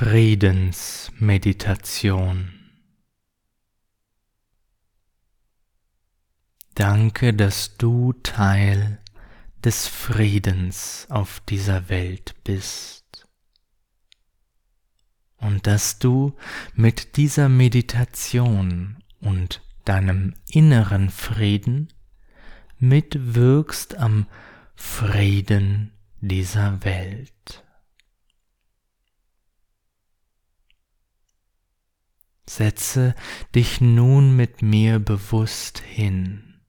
Friedensmeditation. Danke, dass du Teil des Friedens auf dieser Welt bist und dass du mit dieser Meditation und deinem inneren Frieden mitwirkst am Frieden dieser Welt. Setze dich nun mit mir bewusst hin,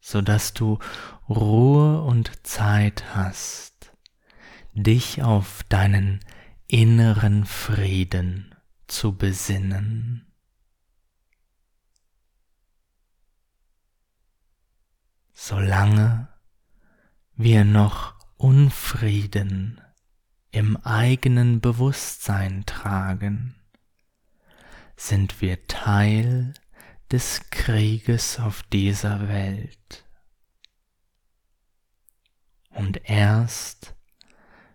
so dass du Ruhe und Zeit hast, dich auf deinen inneren Frieden zu besinnen. Solange wir noch Unfrieden im eigenen Bewusstsein tragen, sind wir Teil des Krieges auf dieser Welt. Und erst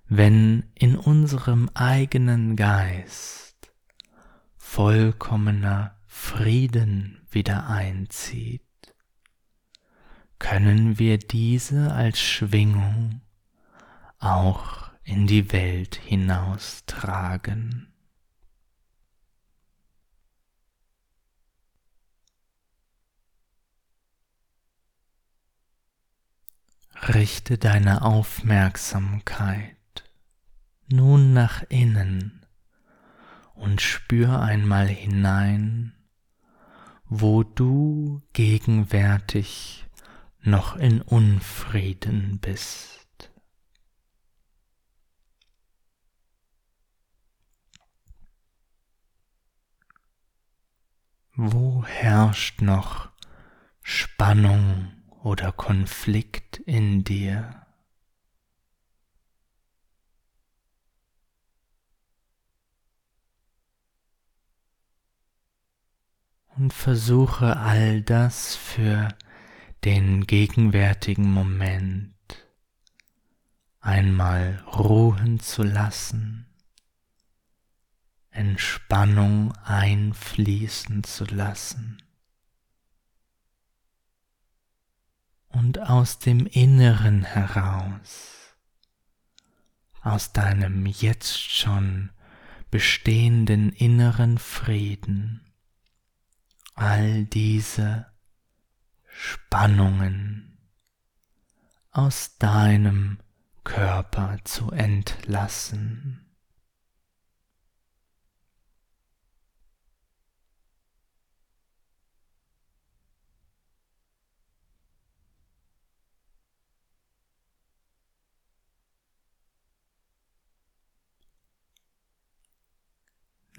wenn in unserem eigenen Geist vollkommener Frieden wieder einzieht, können wir diese als Schwingung auch in die Welt hinaustragen. Richte deine Aufmerksamkeit nun nach innen und spür einmal hinein, wo du gegenwärtig noch in Unfrieden bist. Wo herrscht noch Spannung oder Konflikt in dir? Und versuche all das für den gegenwärtigen Moment einmal ruhen zu lassen, Entspannung einfließen zu lassen und aus dem Inneren heraus, aus deinem jetzt schon bestehenden inneren Frieden, all diese Spannungen aus deinem Körper zu entlassen.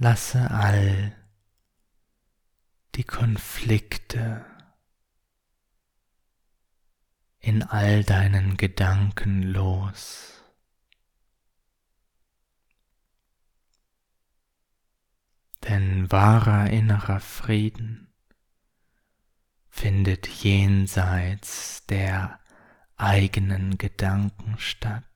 Lasse all die Konflikte in all deinen Gedanken los. Denn wahrer innerer Frieden findet jenseits der eigenen Gedanken statt.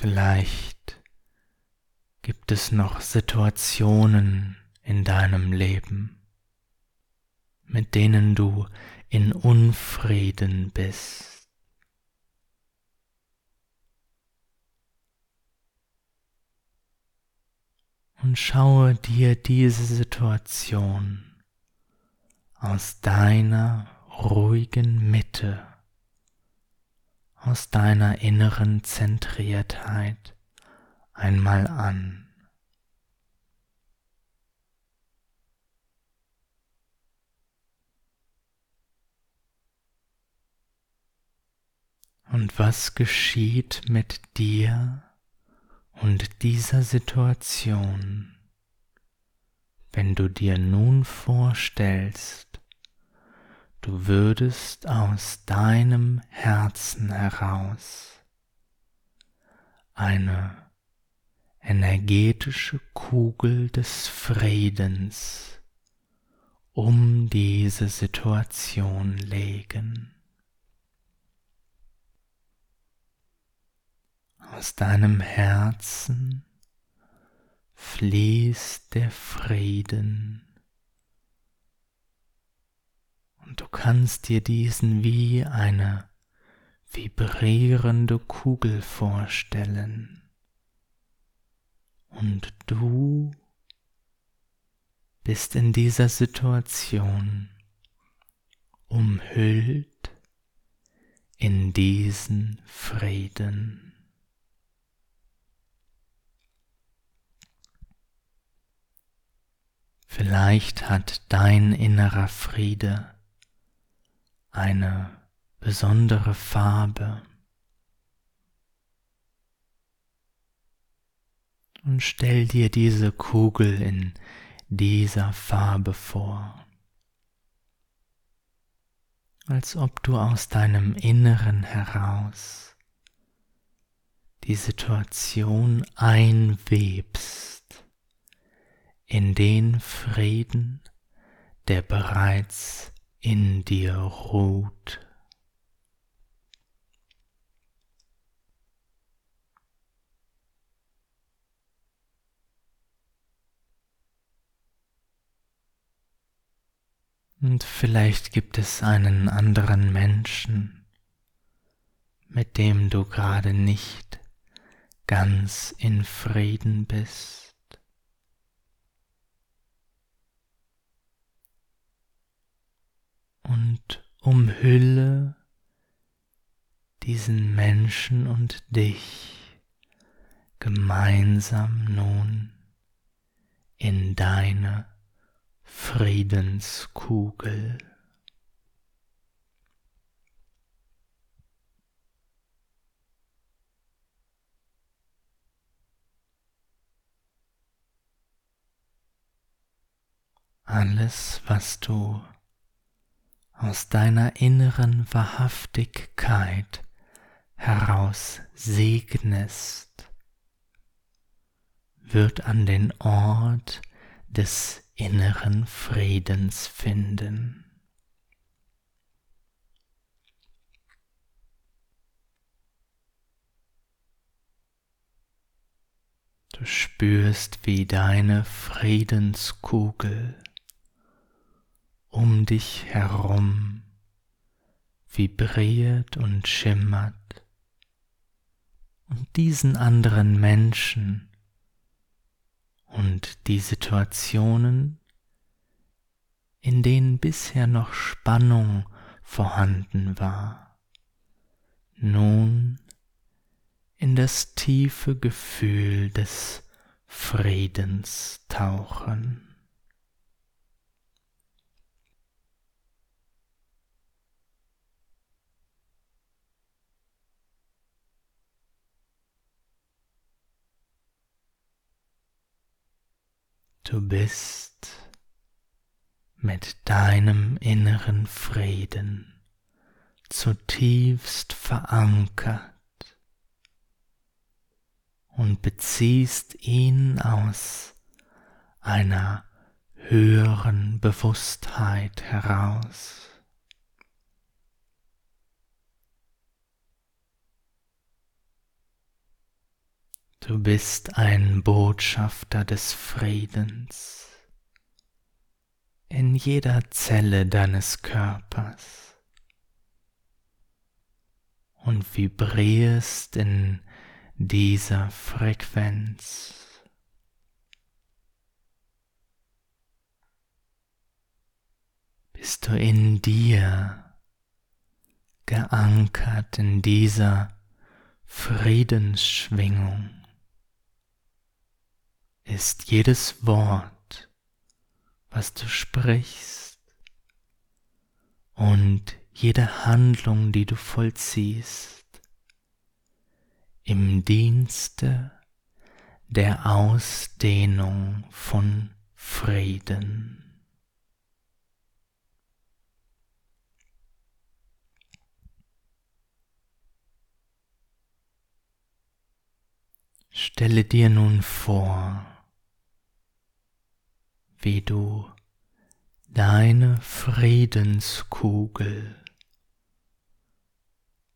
Vielleicht gibt es noch Situationen in deinem Leben, mit denen du in Unfrieden bist. Und schaue dir diese Situation aus deiner ruhigen Mitte aus deiner inneren Zentriertheit einmal an. Und was geschieht mit dir und dieser Situation, wenn du dir nun vorstellst, du würdest aus deinem Herzen heraus eine energetische Kugel des Friedens um diese Situation legen. Aus deinem Herzen fließt der Frieden und du kannst dir diesen wie eine vibrierende Kugel vorstellen. Und du bist in dieser Situation umhüllt in diesen Frieden. Vielleicht hat dein innerer Friede eine besondere Farbe. Und stell dir diese Kugel in dieser Farbe vor, als ob du aus deinem Inneren heraus die Situation einwebst in den Frieden, der bereits in dir ruht. Und vielleicht gibt es einen anderen Menschen, mit dem du gerade nicht ganz in Frieden bist. Und umhülle diesen Menschen und dich gemeinsam nun in deine Friedenskugel. Alles, was du aus deiner inneren Wahrhaftigkeit heraus segnest, wird an den Ort des inneren Friedens finden. Du spürst, wie deine Friedenskugel um dich herum vibriert und schimmert und diesen anderen Menschen und die Situationen, in denen bisher noch Spannung vorhanden war, nun in das tiefe Gefühl des Friedens tauchen. Du bist mit deinem inneren Frieden zutiefst verankert und beziehst ihn aus einer höheren Bewusstheit heraus. Du bist ein Botschafter des Friedens. In jeder Zelle deines Körpers. Und vibrierst in dieser Frequenz. Bist du in dir geankert in dieser Friedensschwingung ist jedes Wort, was du sprichst und jede Handlung, die du vollziehst, im Dienste der Ausdehnung von Frieden. Stelle dir nun vor, wie du deine Friedenskugel,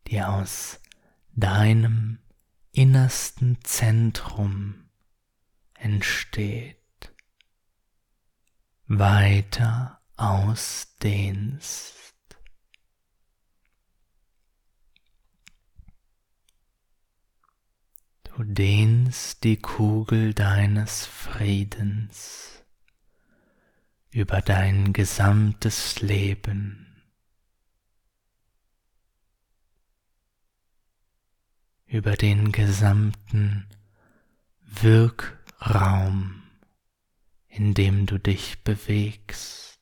die aus deinem innersten Zentrum entsteht, weiter ausdehnst. Du dehnst die Kugel deines Friedens über dein gesamtes Leben, über den gesamten Wirkraum, in dem du dich bewegst.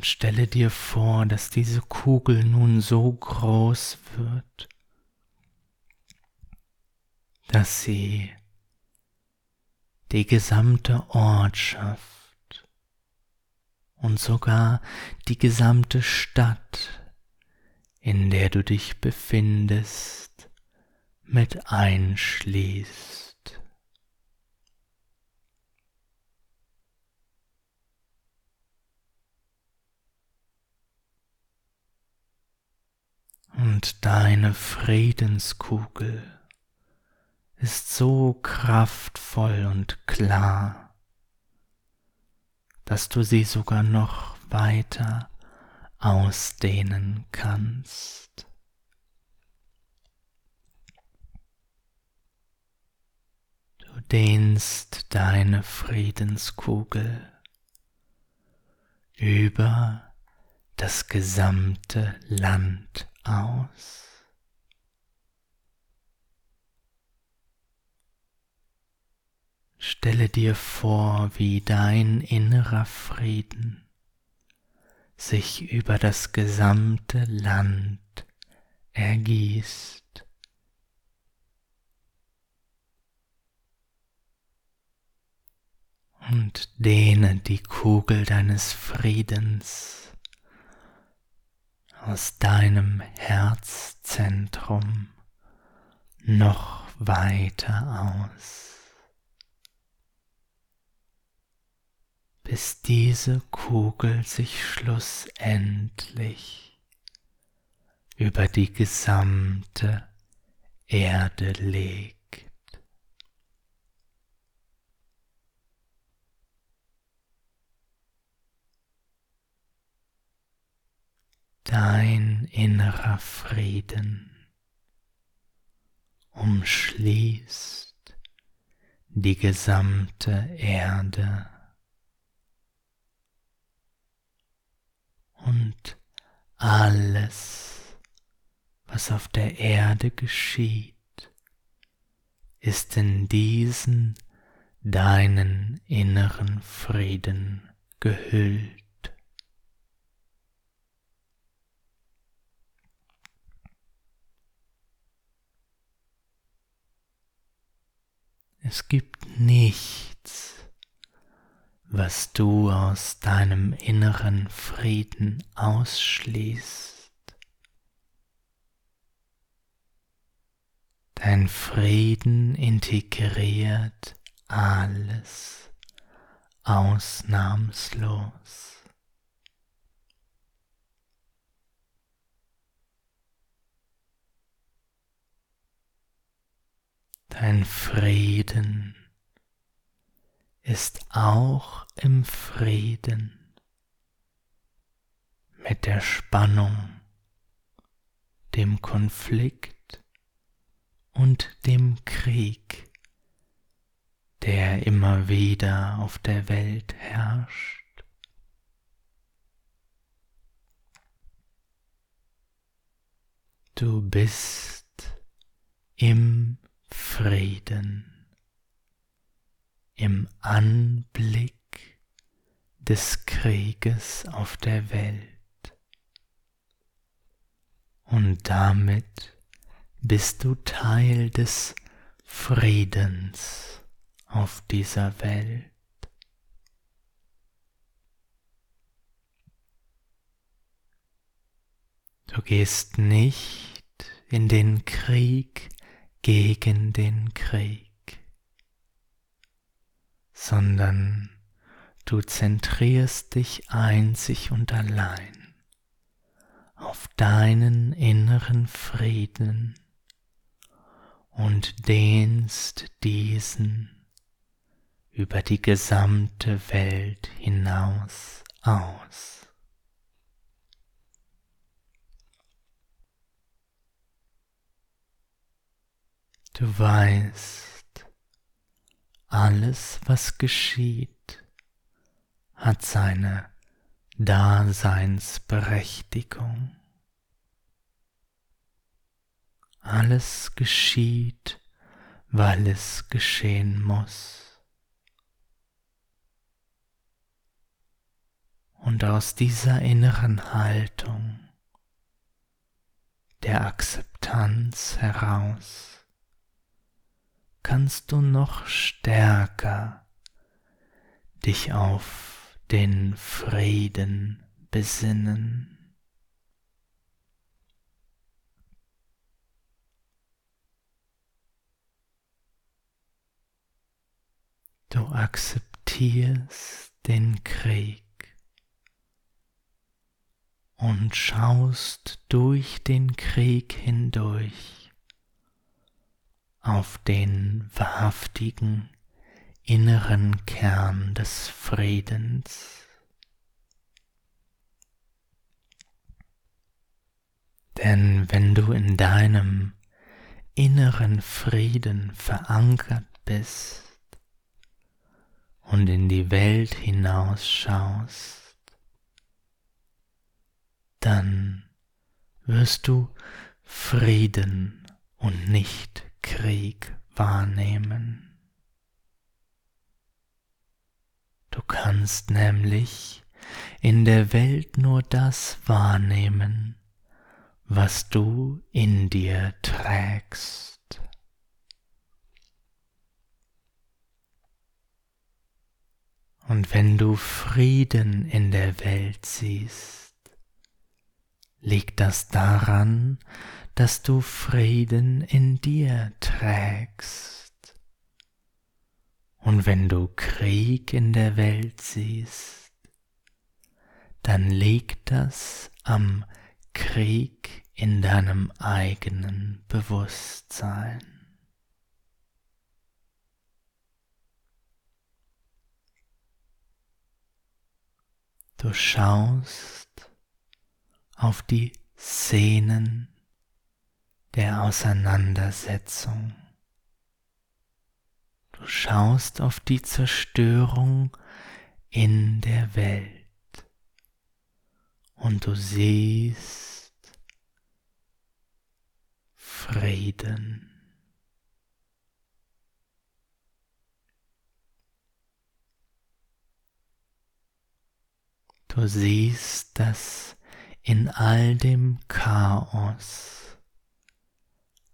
Und stelle dir vor, dass diese Kugel nun so groß wird, dass sie die gesamte Ortschaft und sogar die gesamte Stadt, in der du dich befindest, mit einschließt. Und deine Friedenskugel ist so kraftvoll und klar, dass du sie sogar noch weiter ausdehnen kannst. Du dehnst deine Friedenskugel über das gesamte Land aus. Stelle dir vor, wie dein innerer Frieden sich über das gesamte Land ergießt. Und dehne die Kugel deines Friedens aus deinem Herzzentrum noch weiter aus, bis diese Kugel sich schlussendlich über die gesamte Erde legt. Dein innerer Frieden umschließt die gesamte Erde und alles, was auf der Erde geschieht, ist in diesen deinen inneren Frieden gehüllt. Es gibt nichts, was du aus deinem inneren Frieden ausschließt. Dein Frieden integriert alles ausnahmslos. Dein Frieden ist auch im Frieden mit der Spannung, dem Konflikt und dem Krieg, der immer wieder auf der Welt herrscht. Du bist im Frieden im Anblick des Krieges auf der Welt. Und damit bist du Teil des Friedens auf dieser Welt. Du gehst nicht in den Krieg gegen den Krieg, sondern du zentrierst dich einzig und allein auf deinen inneren Frieden und dehnst diesen über die gesamte Welt hinaus aus. Du weißt, alles, was geschieht, hat seine Daseinsberechtigung. Alles geschieht, weil es geschehen muss. Und aus dieser inneren Haltung der Akzeptanz heraus kannst du noch stärker dich auf den Frieden besinnen. Du akzeptierst den Krieg und schaust durch den Krieg hindurch auf den wahrhaftigen inneren Kern des Friedens. Denn wenn du in deinem inneren Frieden verankert bist, und in die Welt hinausschaust, dann wirst du Frieden und nicht Krieg wahrnehmen. Du kannst nämlich in der Welt nur das wahrnehmen, was du in dir trägst. Und wenn du Frieden in der Welt siehst, liegt das daran, dass du Frieden in dir trägst. Und wenn du Krieg in der Welt siehst, dann liegt das am Krieg in deinem eigenen Bewusstsein. Du schaust auf die Szenen der Auseinandersetzung. Du schaust auf die Zerstörung in der Welt und du siehst Frieden. Du siehst, dass in all dem Chaos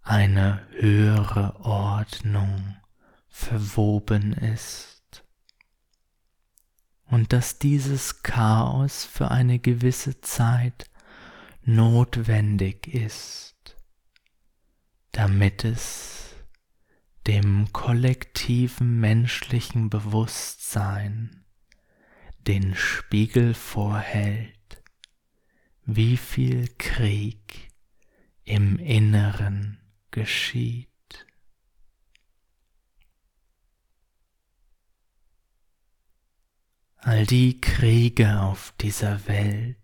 eine höhere Ordnung verwoben ist. Und dass dieses Chaos für eine gewisse Zeit notwendig ist, damit es dem kollektiven menschlichen Bewusstsein den Spiegel vorhält, wie viel Krieg im Inneren geschieht. All die Kriege auf dieser Welt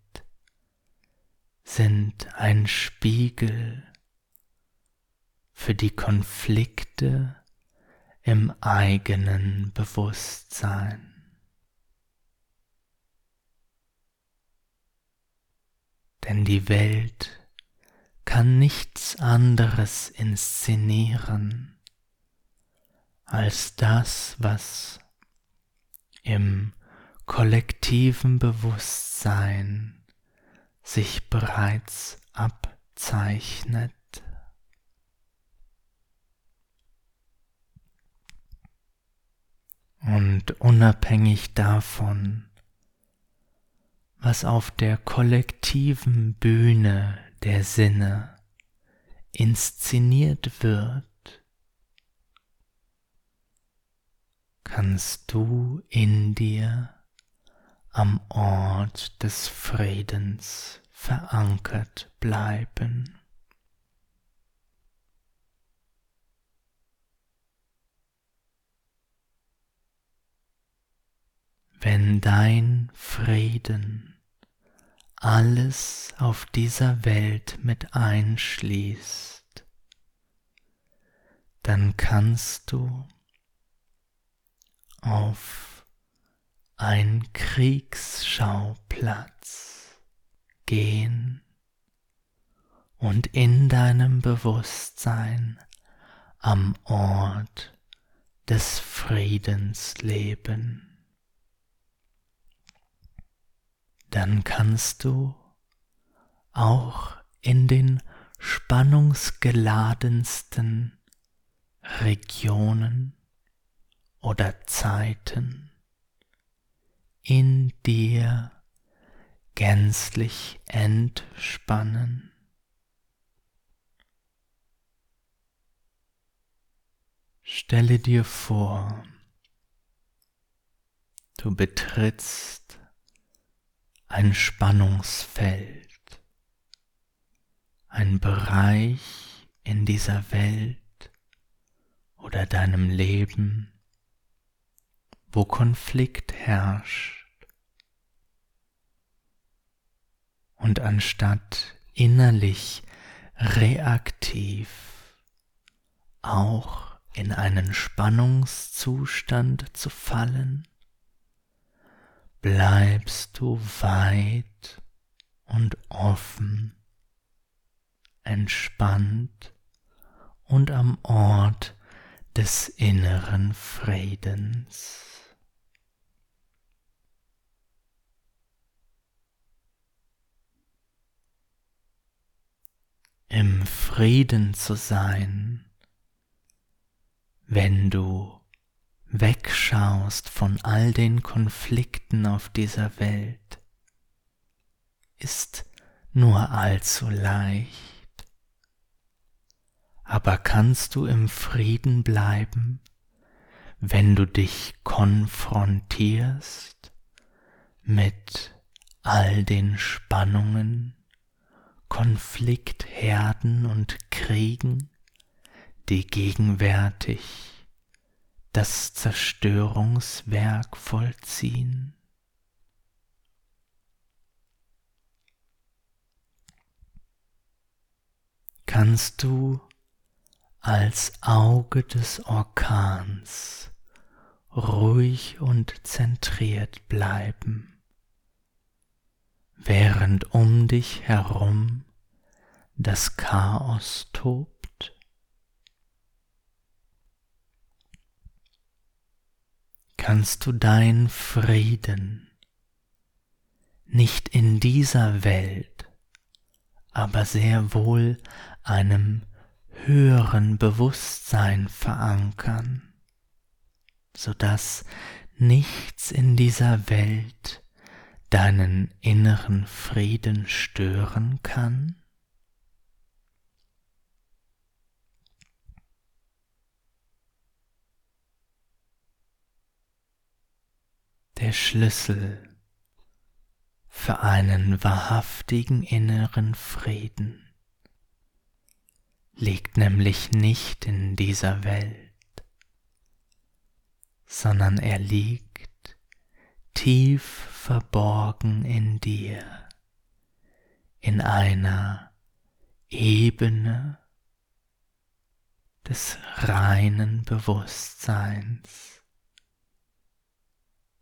sind ein Spiegel für die Konflikte im eigenen Bewusstsein. denn die Welt kann nichts anderes inszenieren als das, was im kollektiven Bewusstsein sich bereits abzeichnet. Und unabhängig davon, was auf der kollektiven Bühne der Sinne inszeniert wird, kannst du in dir am Ort des Friedens verankert bleiben. Wenn dein Frieden alles auf dieser Welt mit einschließt, dann kannst du auf ein Kriegsschauplatz gehen und in deinem Bewusstsein am Ort des Friedens leben. Dann kannst du auch in den spannungsgeladensten Regionen oder Zeiten in dir gänzlich entspannen. Stelle dir vor, du betrittst ein Spannungsfeld, ein Bereich in dieser Welt oder deinem Leben, wo Konflikt herrscht. Und anstatt innerlich reaktiv auch in einen Spannungszustand zu fallen, bleibst du weit und offen, entspannt und am Ort des inneren Friedens. im Frieden zu sein, wenn du wegschaust von all den Konflikten auf dieser Welt, ist nur allzu leicht. Aber kannst du im Frieden bleiben, wenn du dich konfrontierst mit all den Spannungen, Konfliktherden und Kriegen, die gegenwärtig das Zerstörungswerk vollziehen. Kannst du als Auge des Orkans ruhig und zentriert bleiben während um dich herum das Chaos tobt? Kannst du dein Frieden nicht in dieser Welt, aber sehr wohl einem höheren Bewusstsein verankern, so dass nichts in dieser Welt deinen inneren Frieden stören kann? Der Schlüssel für einen wahrhaftigen inneren Frieden liegt nämlich nicht in dieser Welt, sondern er liegt tief verborgen in dir, in einer Ebene des reinen Bewusstseins,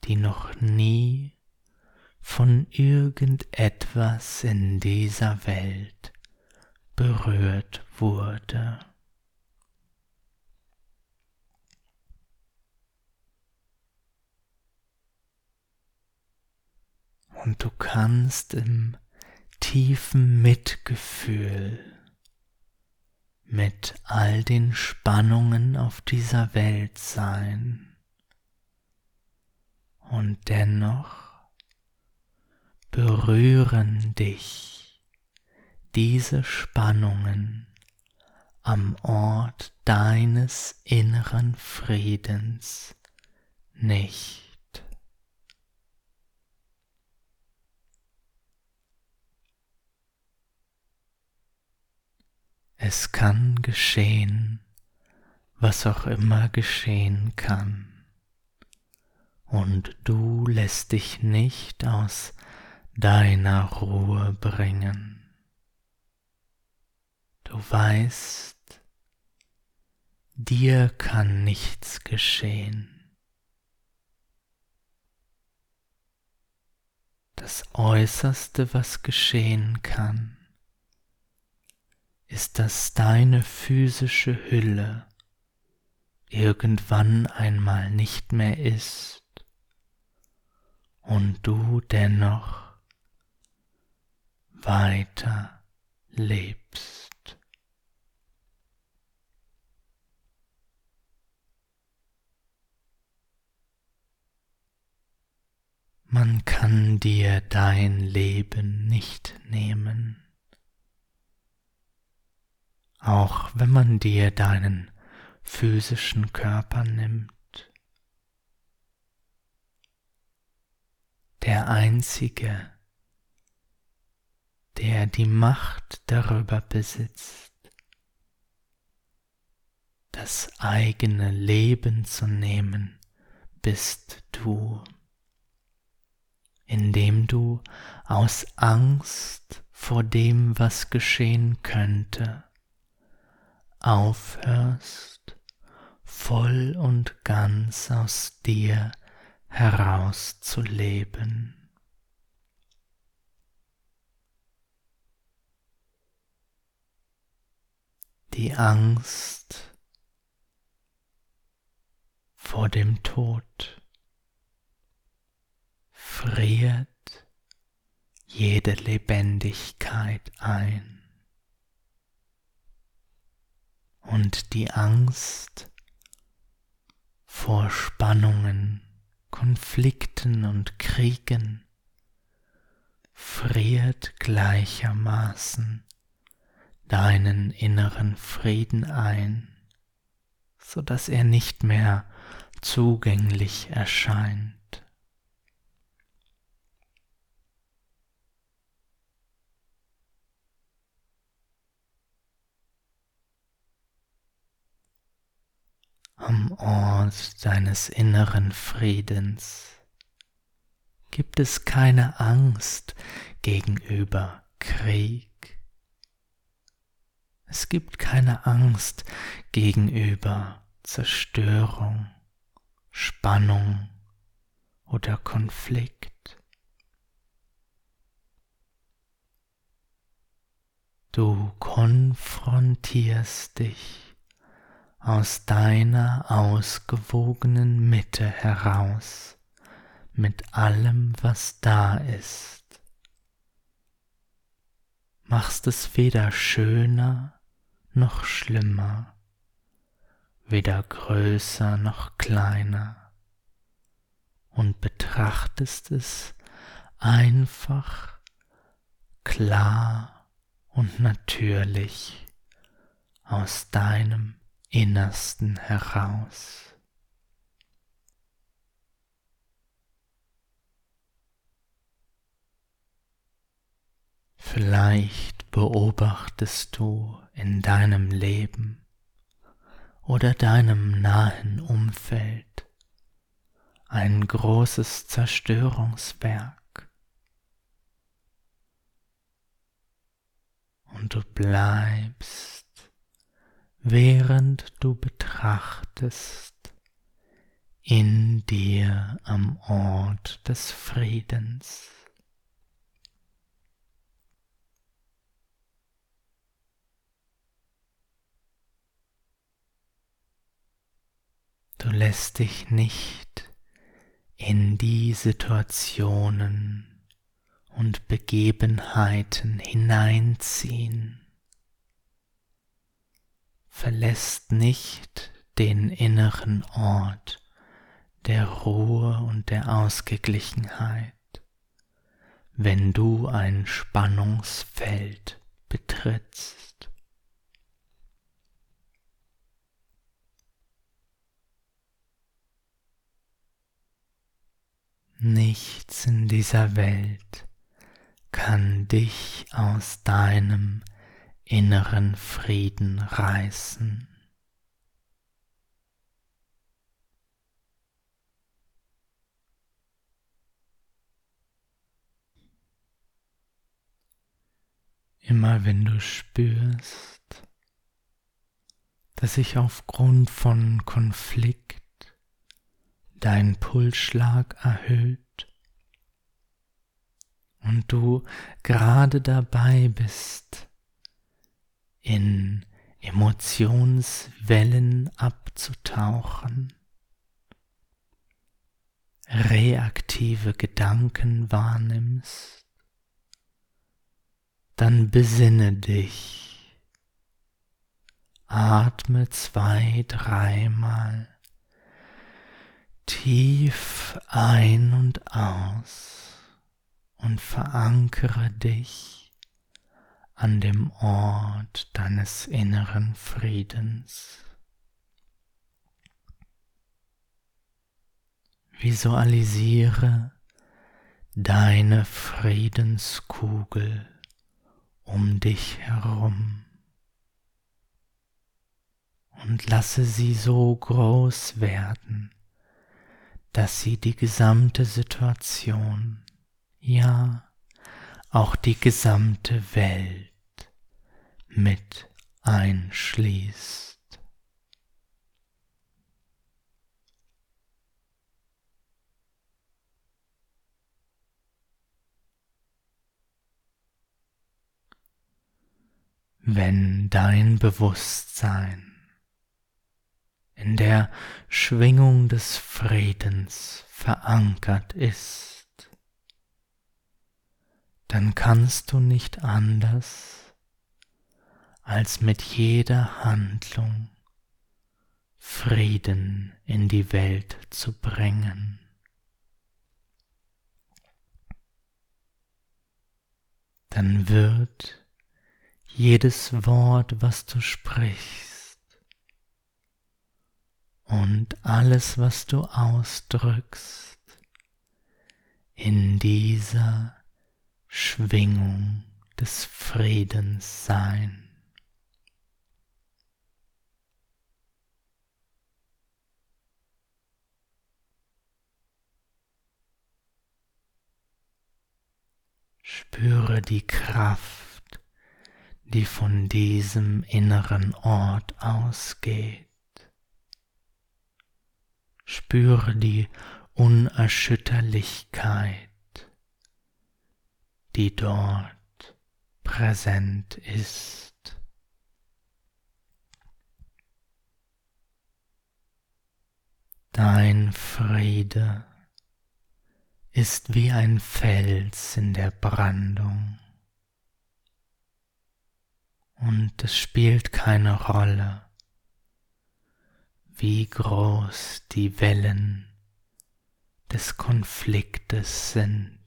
die noch nie von irgendetwas in dieser Welt berührt wurde. und du kannst im tiefen Mitgefühl mit all den Spannungen auf dieser Welt sein und dennoch berühren dich diese Spannungen am Ort deines inneren Friedens nicht. Es kann geschehen, was auch immer geschehen kann, und du lässt dich nicht aus deiner Ruhe bringen. Du weißt, dir kann nichts geschehen. Das Äußerste, was geschehen kann, ist, dass deine physische Hülle irgendwann einmal nicht mehr ist und du dennoch weiter lebst. Man kann dir dein Leben nicht nehmen auch wenn man dir deinen physischen Körper nimmt. Der Einzige, der die Macht darüber besitzt, das eigene Leben zu nehmen, bist du, indem du aus Angst vor dem, was geschehen könnte, aufhörst, voll und ganz aus dir heraus zu leben. Die Angst vor dem Tod friert jede Lebendigkeit ein. und die Angst vor Spannungen, Konflikten und Kriegen friert gleichermaßen deinen inneren Frieden ein, so dass er nicht mehr zugänglich erscheint. Am Ort deines inneren Friedens gibt es keine Angst gegenüber Krieg. Es gibt keine Angst gegenüber Zerstörung, Spannung oder Konflikt. Du konfrontierst dich aus deiner ausgewogenen Mitte heraus mit allem, was da ist. Machst es weder schöner noch schlimmer, weder größer noch kleiner und betrachtest es einfach, klar und natürlich aus deinem Innersten heraus. Vielleicht beobachtest du in deinem Leben oder deinem nahen Umfeld ein großes Zerstörungswerk und du bleibst während du betrachtest in dir am Ort des Friedens. Du lässt dich nicht in die Situationen und Begebenheiten hineinziehen verlässt nicht den inneren Ort der Ruhe und der Ausgeglichenheit, wenn du ein Spannungsfeld betrittst. Nichts in dieser Welt kann dich aus deinem inneren Frieden reißen. Immer wenn du spürst, dass sich aufgrund von Konflikt dein Pulsschlag erhöht und du gerade dabei bist, in Emotionswellen abzutauchen, reaktive Gedanken wahrnimmst, dann besinne dich, atme zwei, dreimal. Tief ein und aus. Und verankere dich an dem Ort deines inneren Friedens. Visualisiere deine Friedenskugel um dich herum und lasse sie so groß werden, dass sie die gesamte Situation, ja auch die gesamte Welt mit einschließt. Wenn dein Bewusstsein in der Schwingung des Friedens verankert ist, dann kannst du nicht anders, als mit jeder Handlung Frieden in die Welt zu bringen. Dann wird jedes Wort, was du sprichst, und alles, was du ausdrückst, in dieser Schwingung des Friedens sein. Spüre die Kraft, die von diesem inneren Ort ausgeht. Spüre die Unerschütterlichkeit, die dort präsent ist. Dein Friede ist wie ein Fels in der Brandung. Und es spielt keine Rolle, wie groß die Wellen des Konfliktes sind.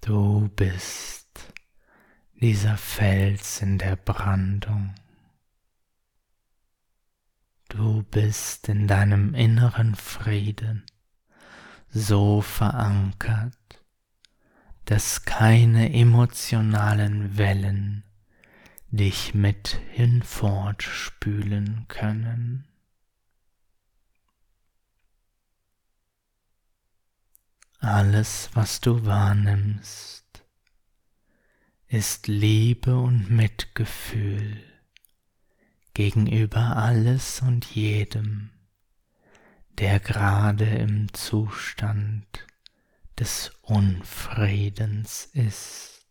Du bist dieser Fels in der Brandung. Du bist in deinem inneren Frieden so verankert, dass keine emotionalen Wellen dich mit hinfortspülen können. Alles, was du wahrnimmst, ist Liebe und Mitgefühl gegenüber alles und jedem, der gerade im Zustand des Unfriedens ist.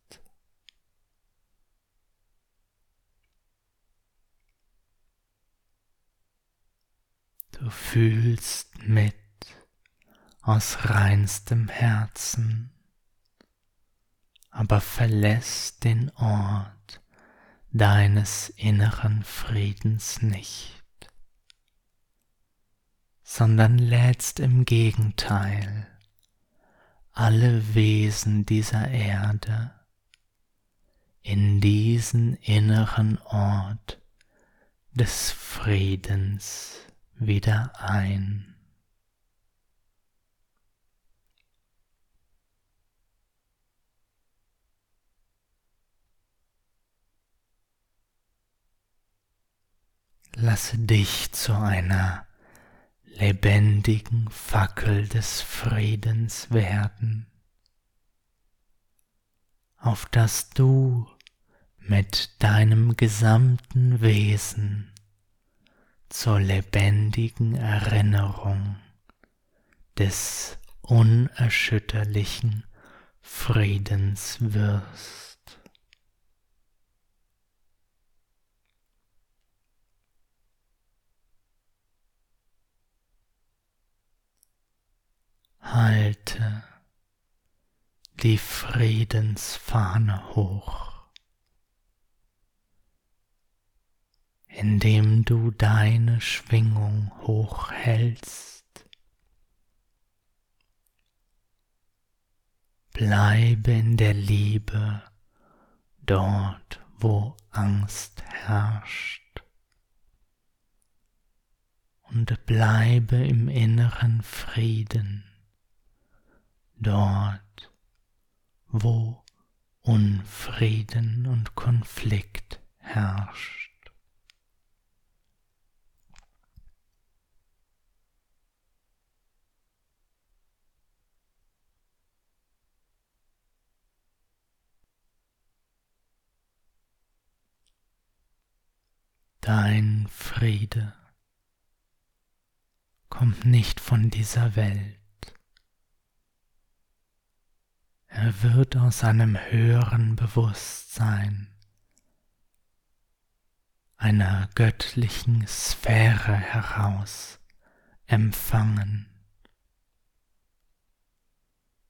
Du fühlst mit aus reinstem Herzen, aber verlässt den Ort deines inneren Friedens nicht, sondern lädst im Gegenteil alle Wesen dieser Erde in diesen inneren Ort des Friedens wieder ein. Lasse dich zu einer lebendigen Fackel des Friedens werden, auf dass du mit deinem gesamten Wesen zur lebendigen Erinnerung des unerschütterlichen Friedens wirst. Halte die Friedensfahne hoch, indem du deine Schwingung hochhältst. Bleibe in der Liebe dort, wo Angst herrscht. Und bleibe im inneren Frieden dort, wo Unfrieden und Konflikt herrscht. Dein Friede kommt nicht von dieser Welt. Er wird aus einem höheren Bewusstsein, einer göttlichen Sphäre heraus empfangen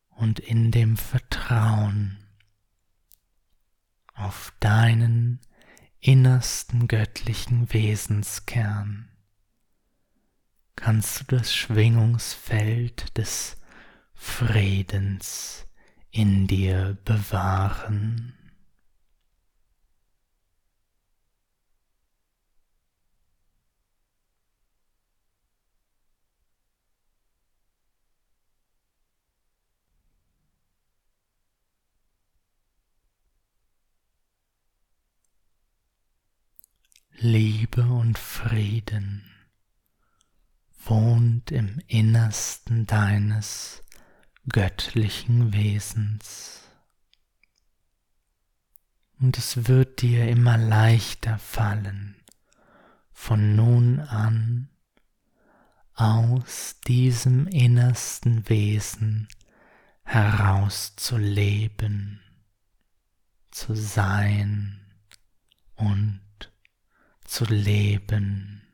und in dem Vertrauen auf deinen innersten göttlichen Wesenskern kannst du das Schwingungsfeld des Friedens in dir bewahren. Liebe und Frieden wohnt im Innersten deines göttlichen Wesens. Und es wird dir immer leichter fallen, von nun an aus diesem innersten Wesen herauszuleben, zu sein und zu leben.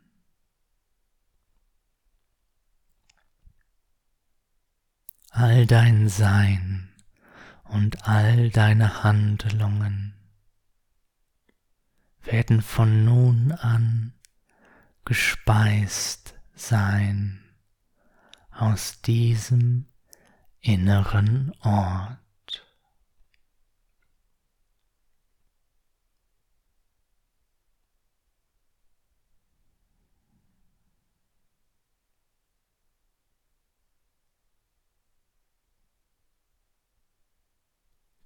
All dein Sein und all deine Handlungen werden von nun an gespeist sein aus diesem inneren Ort.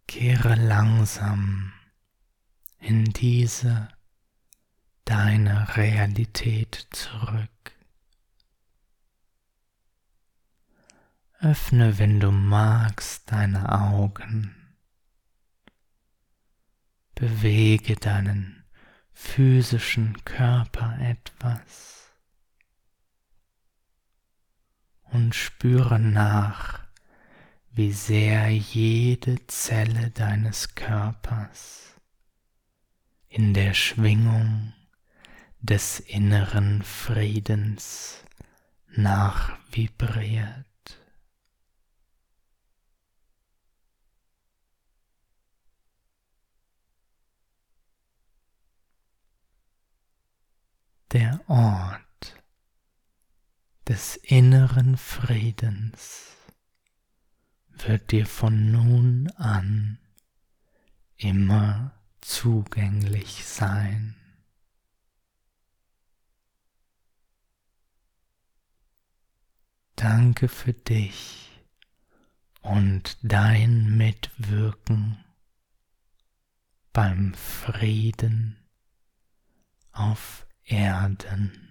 Kehre langsam in diese deine Realität zurück. Öffne, wenn du magst, deine Augen. Bewege deinen physischen Körper etwas und spüre nach, wie sehr jede Zelle deines Körpers in der Schwingung des inneren Friedens nachvibriert. Der Ort des inneren Friedens wird dir von nun an immer zugänglich sein. Danke für dich und dein Mitwirken beim Frieden auf Erden.